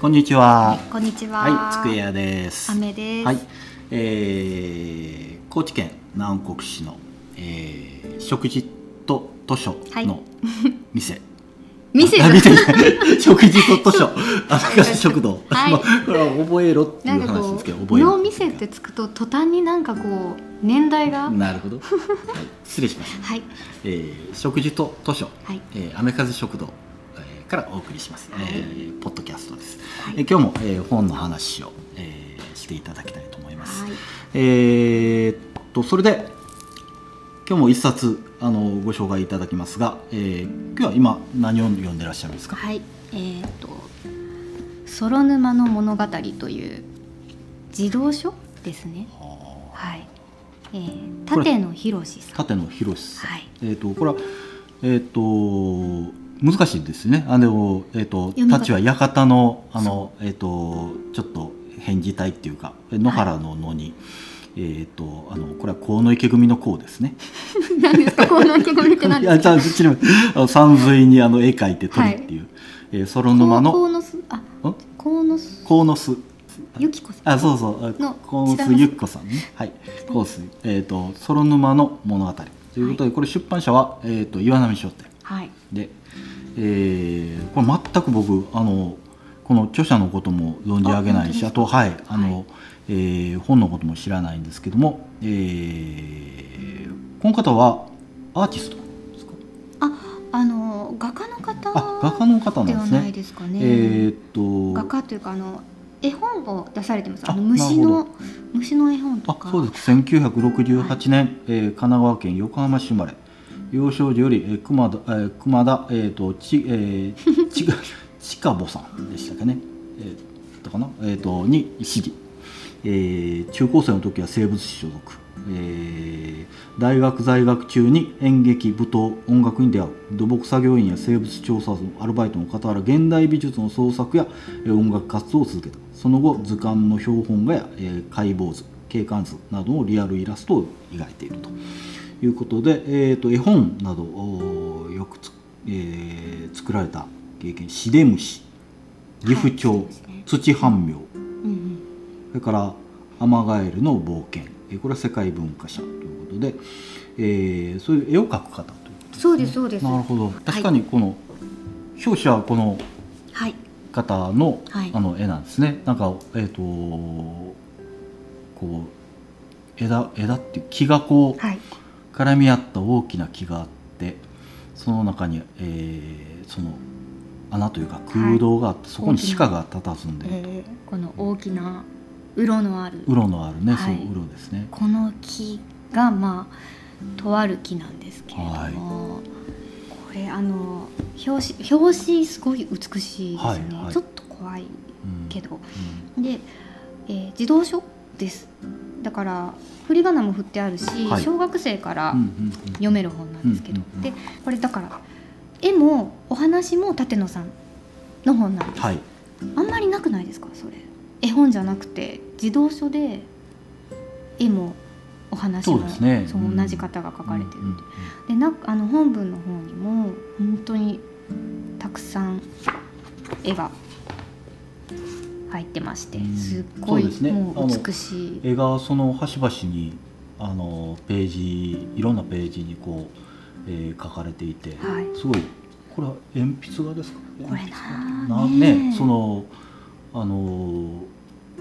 こんにちは。こんにちは。はい、つくやです。雨です。はい、えー、高知県南国市の、えー、食事と図書の店。店あ店じゃ 食事と図書、アメカジ食堂。はいまあこれは覚えろっていう話ですけど、う、覚えろの店ってつくと途端になんかこう年代が、なるほど。はい、失礼しました。はいえー、食事と図書、はいえー、アメカジ食堂、えーからお送りします、はい。えーポッドキャストです、はい。えー今日も、えー本の話を、えーしていただきたいと思います、はい。えーっとそれで今日も一冊あのご紹介いただきますが、えー今日は今何を読んでらっしゃるんですか？はい。えっ、とソ沼の物語という児童書ですね。ははい。えー、これ立野博さん。立野博さん、はい。えーっとこれはえーっと難しいですねあのえーっと読み方太刀は館のあのえーっとちょっと返事体っていうか野原の野に、えーっとあのこれは河野池組の河ですね 何ですか？この意気込みって何ですか？じゃあ、山水にあの絵描いて鳥っていう、えー、ソロ沼の、鴻巣あん？鴻巣鴻巣。ゆきこさん？あ、そうそう、あの鴻巣ゆき子さんね。はい。鴻巣、えっ、と、ソロ沼の物語。ということで、これ出版社は、えっ、と、岩波商店。はい。で、えーこれ全く僕、あの、この著者のことも存じ上げないし、ああと、はい、あの、はいえー本のことも知らないんですけども、えーこの方はアーティストですか？ああの画家の方あ画家の方ないなんですね。ですかね。えーっと画家というかあの絵本を出されてます。ああの虫の虫の絵本とあか。そうです1968年、えー神奈川県横浜市生まれ幼少時より、えー熊田、えー熊田、えー、とち、えー、ちがちかぼさんでしたかね、えー、だかな、えー、とに師事、えー中高生の時は生物史所属、えー大学在学中に演劇舞踏音楽に出会う。土木作業員や生物調査のアルバイトの傍ら現代美術の創作やえー音楽活動を続けた。その後図鑑の標本画や、えー解剖図景観図などのリアルイラストを描いているということで、えー、と絵本などをよくつ、えー作られた経験「シデムシ」「岐阜町」土半苗」うんうん。それから「アマガエルの冒険」えーこれは世界文化賞ということで、えーそういう絵を描く方ということそうですそうです。なるほど。確かにこの表紙はこのはい。方の,、はい。あの絵なんですね。なんかえっ、とこう枝枝っていう木がこうはい絡み合った大きな木があってその中に、えーその穴というか空洞があって、そこに鹿が佇んでいると、えーこの大きな鱗のある。うろのあるね、はい。そううろですね。この木がまあとある木なんですけれども、はい。これあの表紙表紙すごい美しいですね、はいはい。ちょっと怖いうんけど、うんで、えー児童書ですだから振り仮名も振ってあるし、はい。小学生から読める本なんですけど、でこれだから絵もお話も立野さんの本なんです、はい。あんまりなくないですか？それ。絵本じゃなくて児童書で絵もお話もそうですね。同じ方が書かれてる、でなあの本文の方にも本当にたくさん絵が入ってましてうん。すっごい、ね。もう美しい。絵がその端々にあのページいろんなページにこう、えー書かれていて、はい。すごいこれは鉛筆画ですか？これなねねそのあの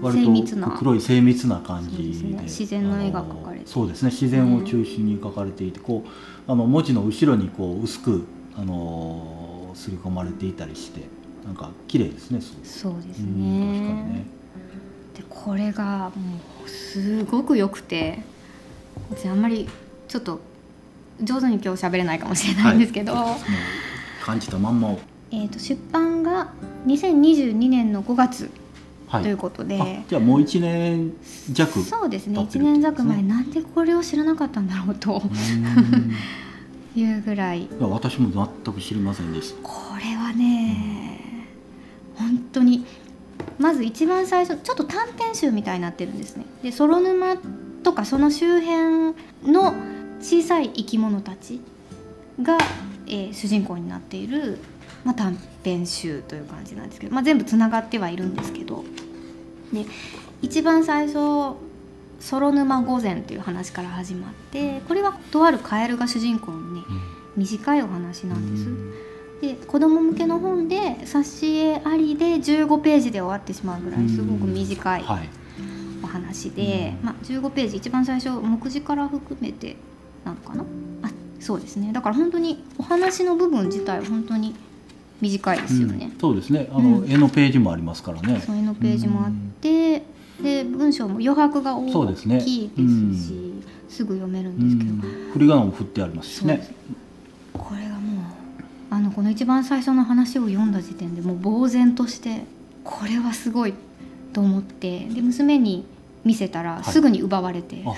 割と黒い精密な感じで。ね。自然の絵が描かれてそうですね。自然を中心に描かれていて、こうあの文字の後ろにこう薄くあの刷り込まれていたりしてなんか綺麗ですねそうですね。ね。でこれがもうすごく良くて私あんまりちょっと上手に今日喋れないかもしれないんですけど、もう感じたまんまを。えー、と出版が2022年の5月はい。ということで、あじゃあもう1年弱そうですね。1経ってる年弱前、なんでこれを知らなかったんだろうと。い いうぐらい。や私も全く知りませんでした。これはね本当にまず一番最初ちょっと短編集みたいになってるんですね。でソロ沼とかその周辺の小さい生き物たちが、えー主人公になっているまあ、短編集という感じなんですけど、まあ、全部つながってはいるんですけど。で一番最初「ソロ沼御前」という話から始まってこれはとあるカエルが主人公のね短いお話なんです。で子供向けの本で挿絵ありで15ページで終わってしまうぐらいすごく短いはい。お話で、まあ、15ページ一番最初目次から含めてなのかな？あそうですね。だから本当にお話の部分自体は本当に短いですよね。うん、そうですね。あの、うん。絵のページもありますからね。そういうのページもあってで文章も余白が大そうですねきいですしすぐ読めるんですけど、うん。振り仮名も振ってありますしねそうですこれがもうあの一番最初の話を読んだ時点でもう呆然としてこれはすごいと思ってで娘に見せたらい。すぐに奪われて、あ。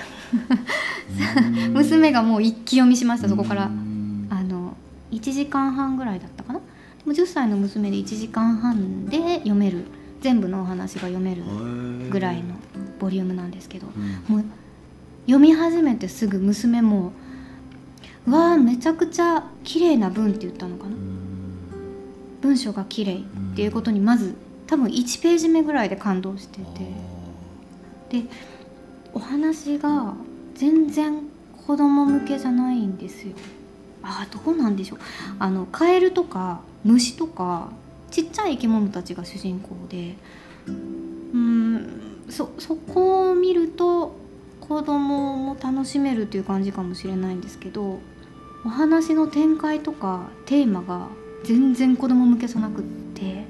娘がもう一気読みしましたそこから。うんあの1時間半ぐらいだったかな？でも10歳の娘で1時間半で読める全部のお話が読めるぐらいのボリュームなんですけどうん。もう読み始めてすぐ娘も「うわーめちゃくちゃ綺麗な文」って言ったのかな？文章が綺麗っていうことにまず多分1ページ目ぐらいで感動してて。でお話が全然子供向けじゃないんですよ。あーどうなんでしょう。あのカエルとか虫とかちっちゃい生き物たちが主人公で。うーんそそこを見ると子供も楽しめるっていう感じかもしれないんですけどお話の展開とかテーマが全然子供向けじゃなくって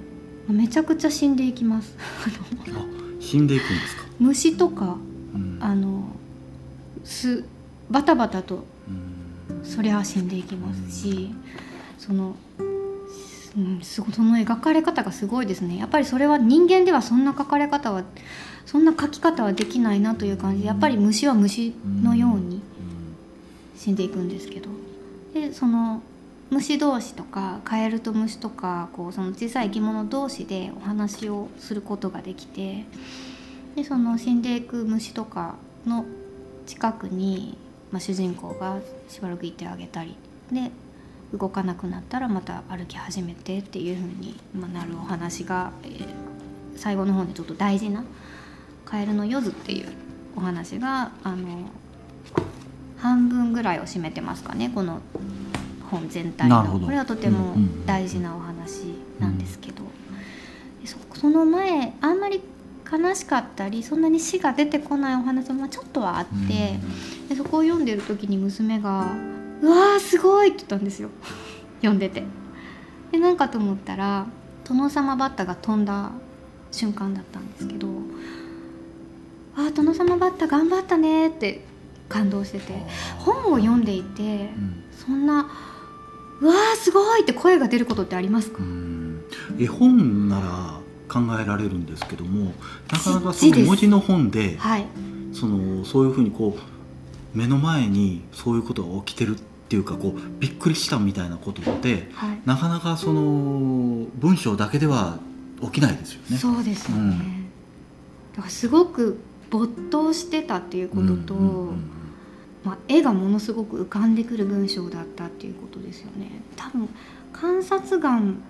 めちゃくちゃ死んでいきます。あ死んでいくんですか、虫とかうん。あのすバタバタとうん。そりゃ死んでいきますしその、うん、すごその描かれ方がすごいですね。やっぱりそれは人間ではそんな描かれ方はそんな描き方はできないなという感じでやっぱり虫は虫のように死んでいくんですけど。でその虫同士とかカエルと虫とかこうその小さい生き物同士でお話をすることができてでその死んでいく虫とかの近くに、まあ、主人公がしばらくいてあげたりで動かなくなったらまた歩き始めてっていう風に、なるお話が、えー最後の方でちょっと大事な「カエルの夜図」っていうお話があの半分ぐらいを占めてますかねこの本全体の。これはとても大事なお話なんですけど、でそその前あんまり悲しかったりそんなに死が出てこないお話もまあちょっとはあって、でそこを読んでる時に娘が「うわーすごい!」って言ったんですよ。読んでて。で何かと思ったら殿様バッタが飛んだ瞬間だったんですけど「あー殿様バッタ頑張ったね」って感動してて本を読んでいてうん。そんな「うわーすごい!」って声が出ることってありますか？うん。絵本なら考えられるんですけどもなかなかその文字の本ではい。そのそういうふうにこう目の前にそういうことが起きてるっていうかこうびっくりしたみたいなことってはい。なかなかその文章だけでは起きないですよね。そうですよね、うん。だからすごく没頭してたっていうことと、うんうんうんまあ、絵がものすごく浮かんでくる文章だったっていうことですよね。多分観察眼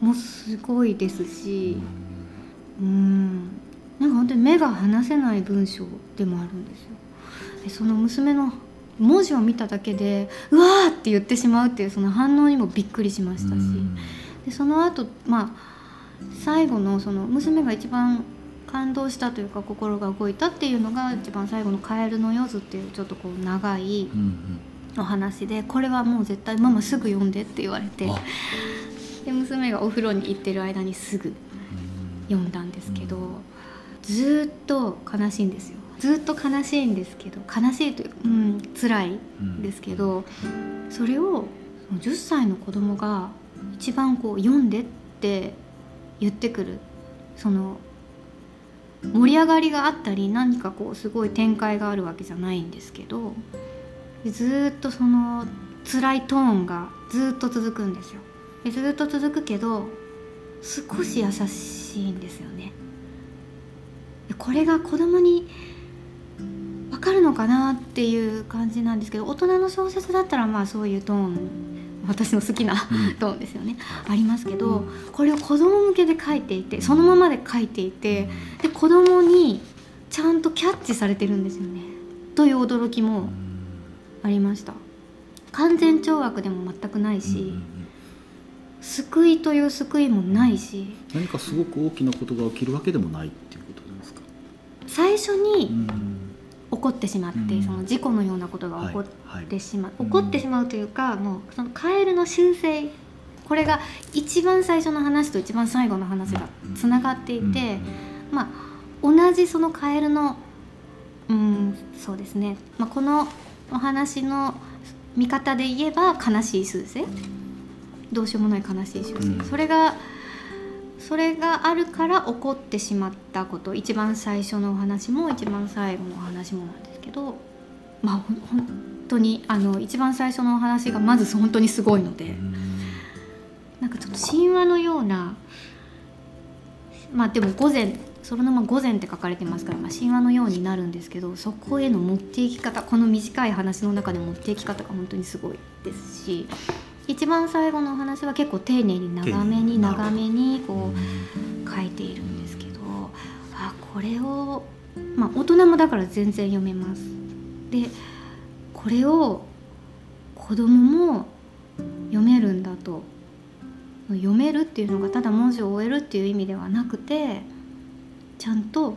もすごいですしうん。なんか本当に目が離せない文章でもあるんですよ。でその娘の文字を見ただけで「うわー!」って言ってしまうっていうその反応にもびっくりしましたし、うん。でその後まあ最後のその娘が一番感動したというか心が動いたっていうのが一番最後の「カエルの夜図」っていうちょっとこう長いお話でこれはもう絶対ママすぐ読んでって言われて。あ。で娘がお風呂に行ってる間にすぐ読んだんですけどずーっと悲しいんですよ。ずーっと悲しいんですけど悲しいというかうん辛いうんですけどそれを10歳の子供が一番こう読んでって言ってくるその盛り上がりがあったり何かこうすごい展開があるわけじゃないんですけどずっとその辛いトーンがずっと続くんですよ。でずっと続くけど少し優しいんですよね。これが子供にわかるのかなっていう感じなんですけど大人の小説だったらまあそういうトーン私の好きなうん。トーンですよね、ありますけどこれを子供向けで書いていてそのままで書いていてで子供にちゃんとキャッチされてるんですよね。という驚きもありました。完全懲悪でも全くないし、救いという救いもないし何かすごく大きなことが起きるわけでもないっていうことですか？最初うにん起こってしまって、うん。その事故のようなことが起こっはいてしまう、うん起こってしまうというかもうそのカエルの習性これが一番最初の話と一番最後の話がつながっていて、まあ同じそのカエルのうんそうですね、まあ、このお話の見方で言えば悲しい数勢どうしようもない悲しい習性、うん。それがそれがあるから起こってしまったこと。一番最初のお話も一番最後のお話もなんですけど。まあ本当にあの一番最初のお話がまず本当にすごいので。うん。なんかちょっと神話のようなまあでも午前そのまま午前って書かれてますから、まあ、神話のようになるんですけどそこへの持っていき方この短い話の中で持っていき方が本当にすごいですし一番最後のお話は結構丁寧に長めに長めにこうんう書いているんですけどあこれをまあ大人もだから全然読めます。でこれを子供も読めるんだと読めるっていうのがただ文字を終えるっていう意味ではなくてちゃんと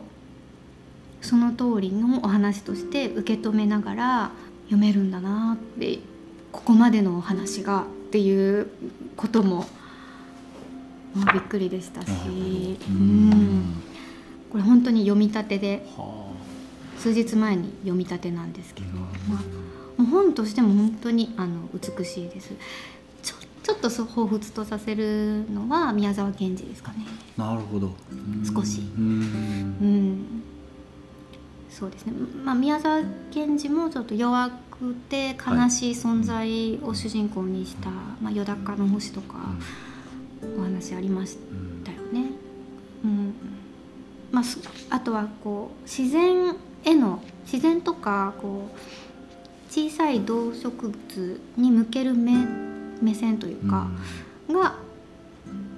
その通りのお話として受け止めながら読めるんだなってここまでのお話がっていうこともまあびっくりでしたし、ううん。ん、これ本当に読み立てでは数日前に読み立てなんですけど、うんまあ、もう本としても本当にあの美しいです。ちょちょっとそう彷彿とさせるのは宮沢賢治ですかね。あなるほど。うん。少しうん。うんそうですね、まあ、宮沢賢治もちょっと弱くて悲しい存在を主人公にした「まあ、よだかの星」とかお話ありましたよね。うん。まあ、すあとはこう自然への自然とかこう小さい動植物に向ける目目線といううん。か、が、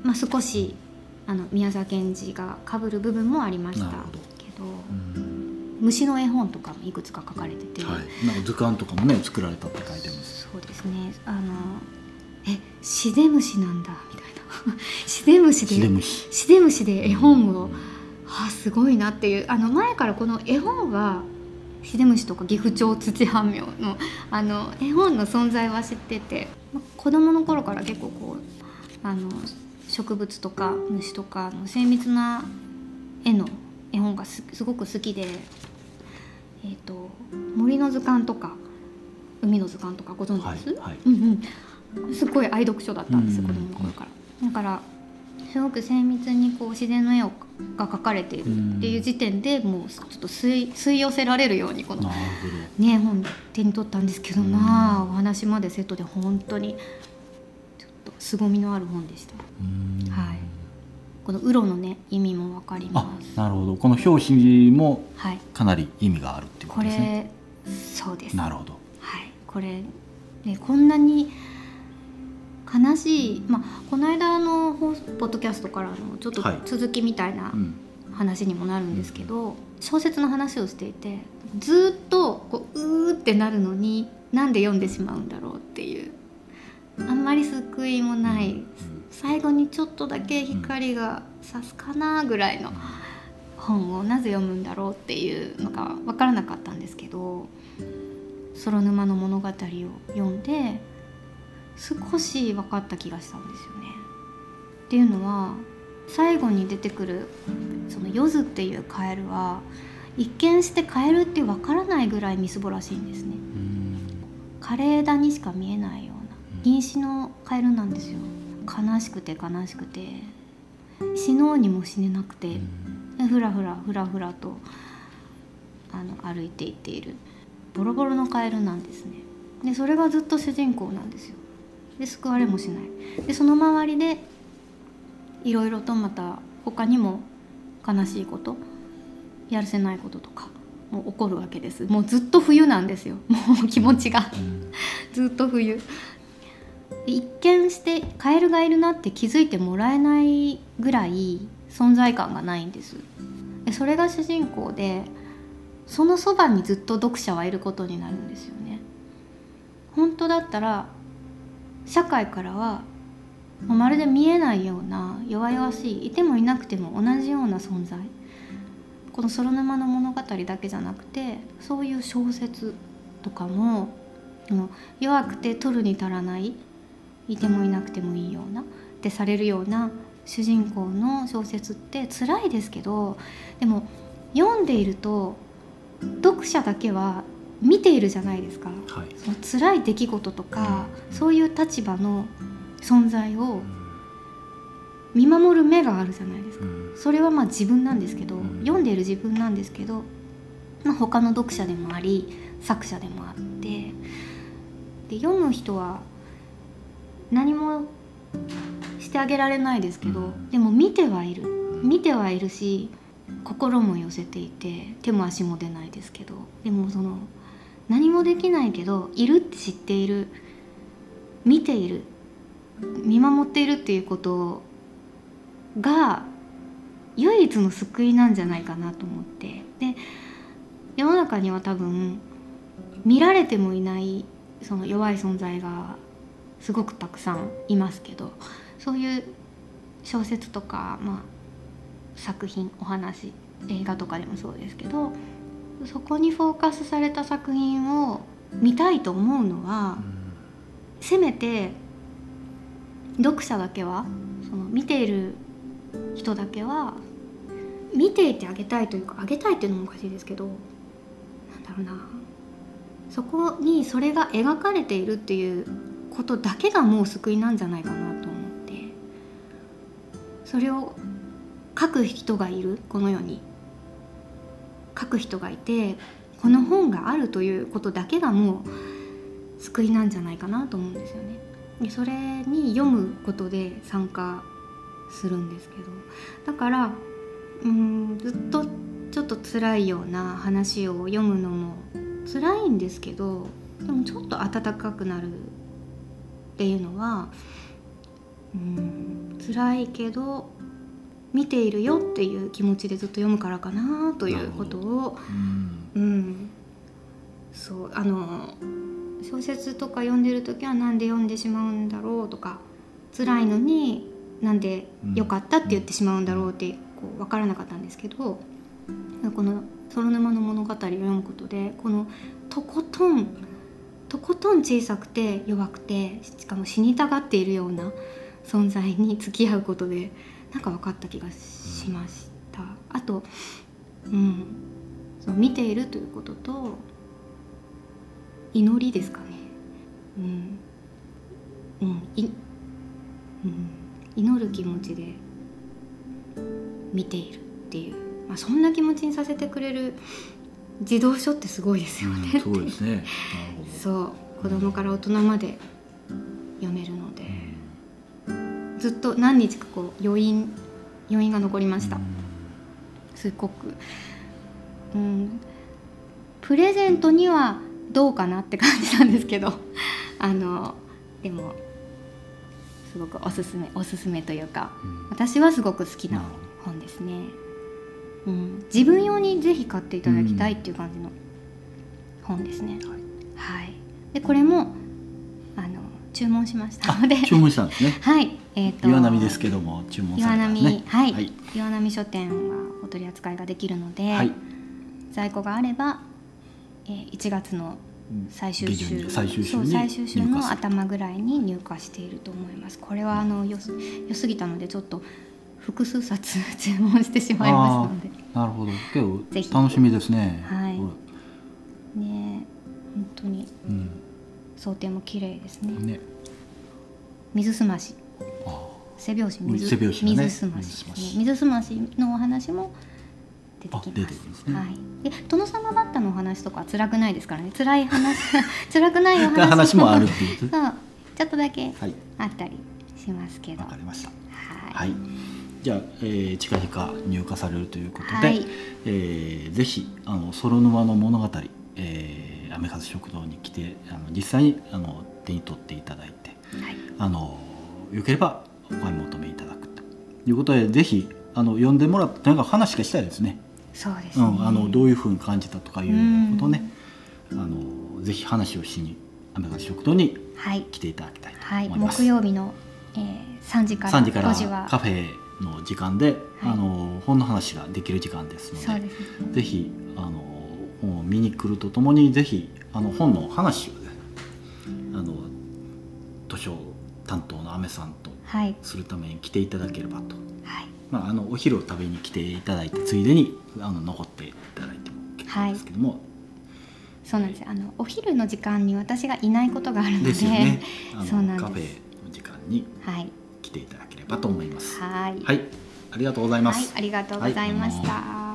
まあ、少しあの宮沢賢治がかぶる部分もありましたけど。うん虫の絵本とかもいくつか書かれてて、はい、なんか図鑑とかもね作られたって書いてます。そうですね。あのえシデムシなんだみたいな。シデムシでシデムシ。で絵本をあすごいなっていう。あの前からこの絵本はシデムシとか岐阜町土半苗のあの絵本の存在は知ってて。ま子供の頃から結構こうあの植物とか虫とかの精密な絵の絵本がすすごく好きで、えー、と森の図鑑とか海の図鑑とかご存知です、はいはい。うんうん、すっごい愛読書だったんですよ、うん子供の頃から。だからすごく精密にこう自然の絵をが描かれているっていう時点でもうちょっと吸い吸い寄せられるようにこのね本手に取ったんですけどうん。まあお話までセットで本当にちょっと凄みのある本でした。はいこの「ウロのね意味もわかりあます、なるほど。この表紙もはいかなり意味があるっていうこことですね。れそうですなるほど。はい、これ、ね、こんなに悲しい、まあ、この間のポッドキャストからのちょっとはい続きみたいなうん。話にもなるんですけど、小説の話をしていてずっとこううーってなるのになんで読んでしまうんだろうっていうあんまり救いもない最後にちょっとだけ光が差すかなぐらいの本をなぜ読むんだろうっていうのが分からなかったんですけど「空沼の物語」を読んで少し分かった気がしたんですよね。っていうのは最後に出てくるそのヨズっていうカエルは一見してカエルって分からないぐらいみすぼらしいんですね。うん枯れ枝にしか見えないような銀糸のカエルなんですよ悲しくて悲しくて死のうにも死ねなくてでふらふらふらふらとあの歩いていっている。ボロボロのカエルなんですね。でそれがずっと主人公なんですよ。で救われもしない。でその周りでいろいろとまた他にも悲しいことやるせないこととかも起こるわけです。もうずっと冬なんですよ。もう気持ちが。うん。ずっと冬一見してカエルがいるなって気づいてもらえないぐらい存在感がないんです。それが主人公でそのそばにずっと読者はいることになるんですよね。本当だったら社会からはまるで見えないような弱々しいいてもいなくても同じような存在。この「ソロ沼の物語」だけじゃなくてそういう小説とかも弱くて取るに足らないいてもいなくてもいいようなってされるような主人公の小説って辛いですけどでも読んでいると読者だけは見ているじゃないですか、はい、その辛い出来事とか、そういう立場の存在を見守る目があるじゃないですか、それはまあ自分なんですけど、読んでいる自分なんですけど、まあ、他の読者でもあり作者でもあってで読む人は何もしてあげられないですけど、でも見てはいる。見てはいるし心も寄せていて手も足も出ないですけどでもその何もできないけどいるって知っている。見ている。見守っているっていうことが唯一の救いなんじゃないかなと思って。で世の中には多分見られてもいないその弱い存在がすごくたくさんいますけどそういう小説とか、まあ、作品お話映画とかでもそうですけどそこにフォーカスされた作品を見たいと思うのは、せめて読者だけはその見ている人だけは見ていてあげたいというかあげたいっていうのもおかしいですけどなんだろうなそこにそれが描かれているっていうことだけがもう救いなんじゃないかなと思って。それを書く人がいる。この世に。書く人がいてこの本があるということだけがもう救いなんじゃないかなと思うんですよね。でそれに読むことで参加するんですけど。だからうんずっとちょっと辛いような話を読むのも辛いんですけどでもちょっと温かくなるっていうのはうん辛いけど見ているよっていう気持ちでずっと読むからかなということをうん、そうあの小説とか読んでる時は何で読んでしまうんだろうとか辛いのになんで良かったって言ってしまうんだろうってこう分からなかったんですけどこの「ソロ沼の物語」を読むことでこのとことんとことん小さくて弱くてしかも死にたがっているような存在に付き合うことでなんか分かった気がしました。あと、うん、その見ているということと祈りですかね。うんうんいうん、祈る気持ちで見ているっていう、まあ、そんな気持ちにさせてくれる児童書ってすごいですよね。そうですね。そう子供から大人まで読めるので、ずっと何日かこう余韻余韻が残りました。すごく、うん、プレゼントにはどうかなって感じなんですけど、あのでもすごくおすすめおすすめというか、私はすごく好きな本ですね。うん、自分用にぜひ買っていただきたいっていう感じの本ですね。うん、はい、でこれもあの注文しましたので。注文したんですね。はい、えっ、ー、と岩波ですけども注文されたんですね。はい、はい、岩波書店はお取り扱いができるので、はい、在庫があれば、えー、1月の最終週最終週最終週の頭ぐらいに入荷していると思います。これはあのよよすぎたのでちょっと複数冊注文してしまいましたので。なるほど。けど楽しみですね。はい。ね本当に、うん、想定も綺麗ですね。ね。水すまし。背拍子水ね、水すまし、ね、水すましのお話も出てきます。ね、はい。で殿様バッタのお話とか辛くないですからね。辛い話。辛くないお話話もあるっていう。そう。ちょっとだけあったりしますけど。わ、はい、かりました。はい。はいじゃあ、えー、近々入荷されるということで、はい、えー、ぜひあのソロ沼の物語、えー、雨風食堂に来てあの実際にあの手に取っていただいてあのよければお買い求めいただくということでぜひあの読んでもらってとにかく話がしたいですね。そうですね、うん、あのどういうふうに感じたとかいうことをね、あのぜひ話をしにアメリカ食堂にはい。来ていただきたいとはい、思います。木曜日の、えー、3時から3時から5時は。カフェの時間で、はい。あの本の話ができる時間ですのでね。ぜひあの本を見に来るとともにぜひあの本の話をねあの図書担当のアメさんとはい。するために来ていただければと、はい。まあ、あのお昼を食べに来ていただいてついでにあの残っていただいても結構ですけども、そうなんです。あのお昼の時間に私がいないことがあるので。ですよね。あそうなんです。のカフェの時間にはい。来ていただばと思います。はいはい、ありがとうございまはいす。ありがとうございました、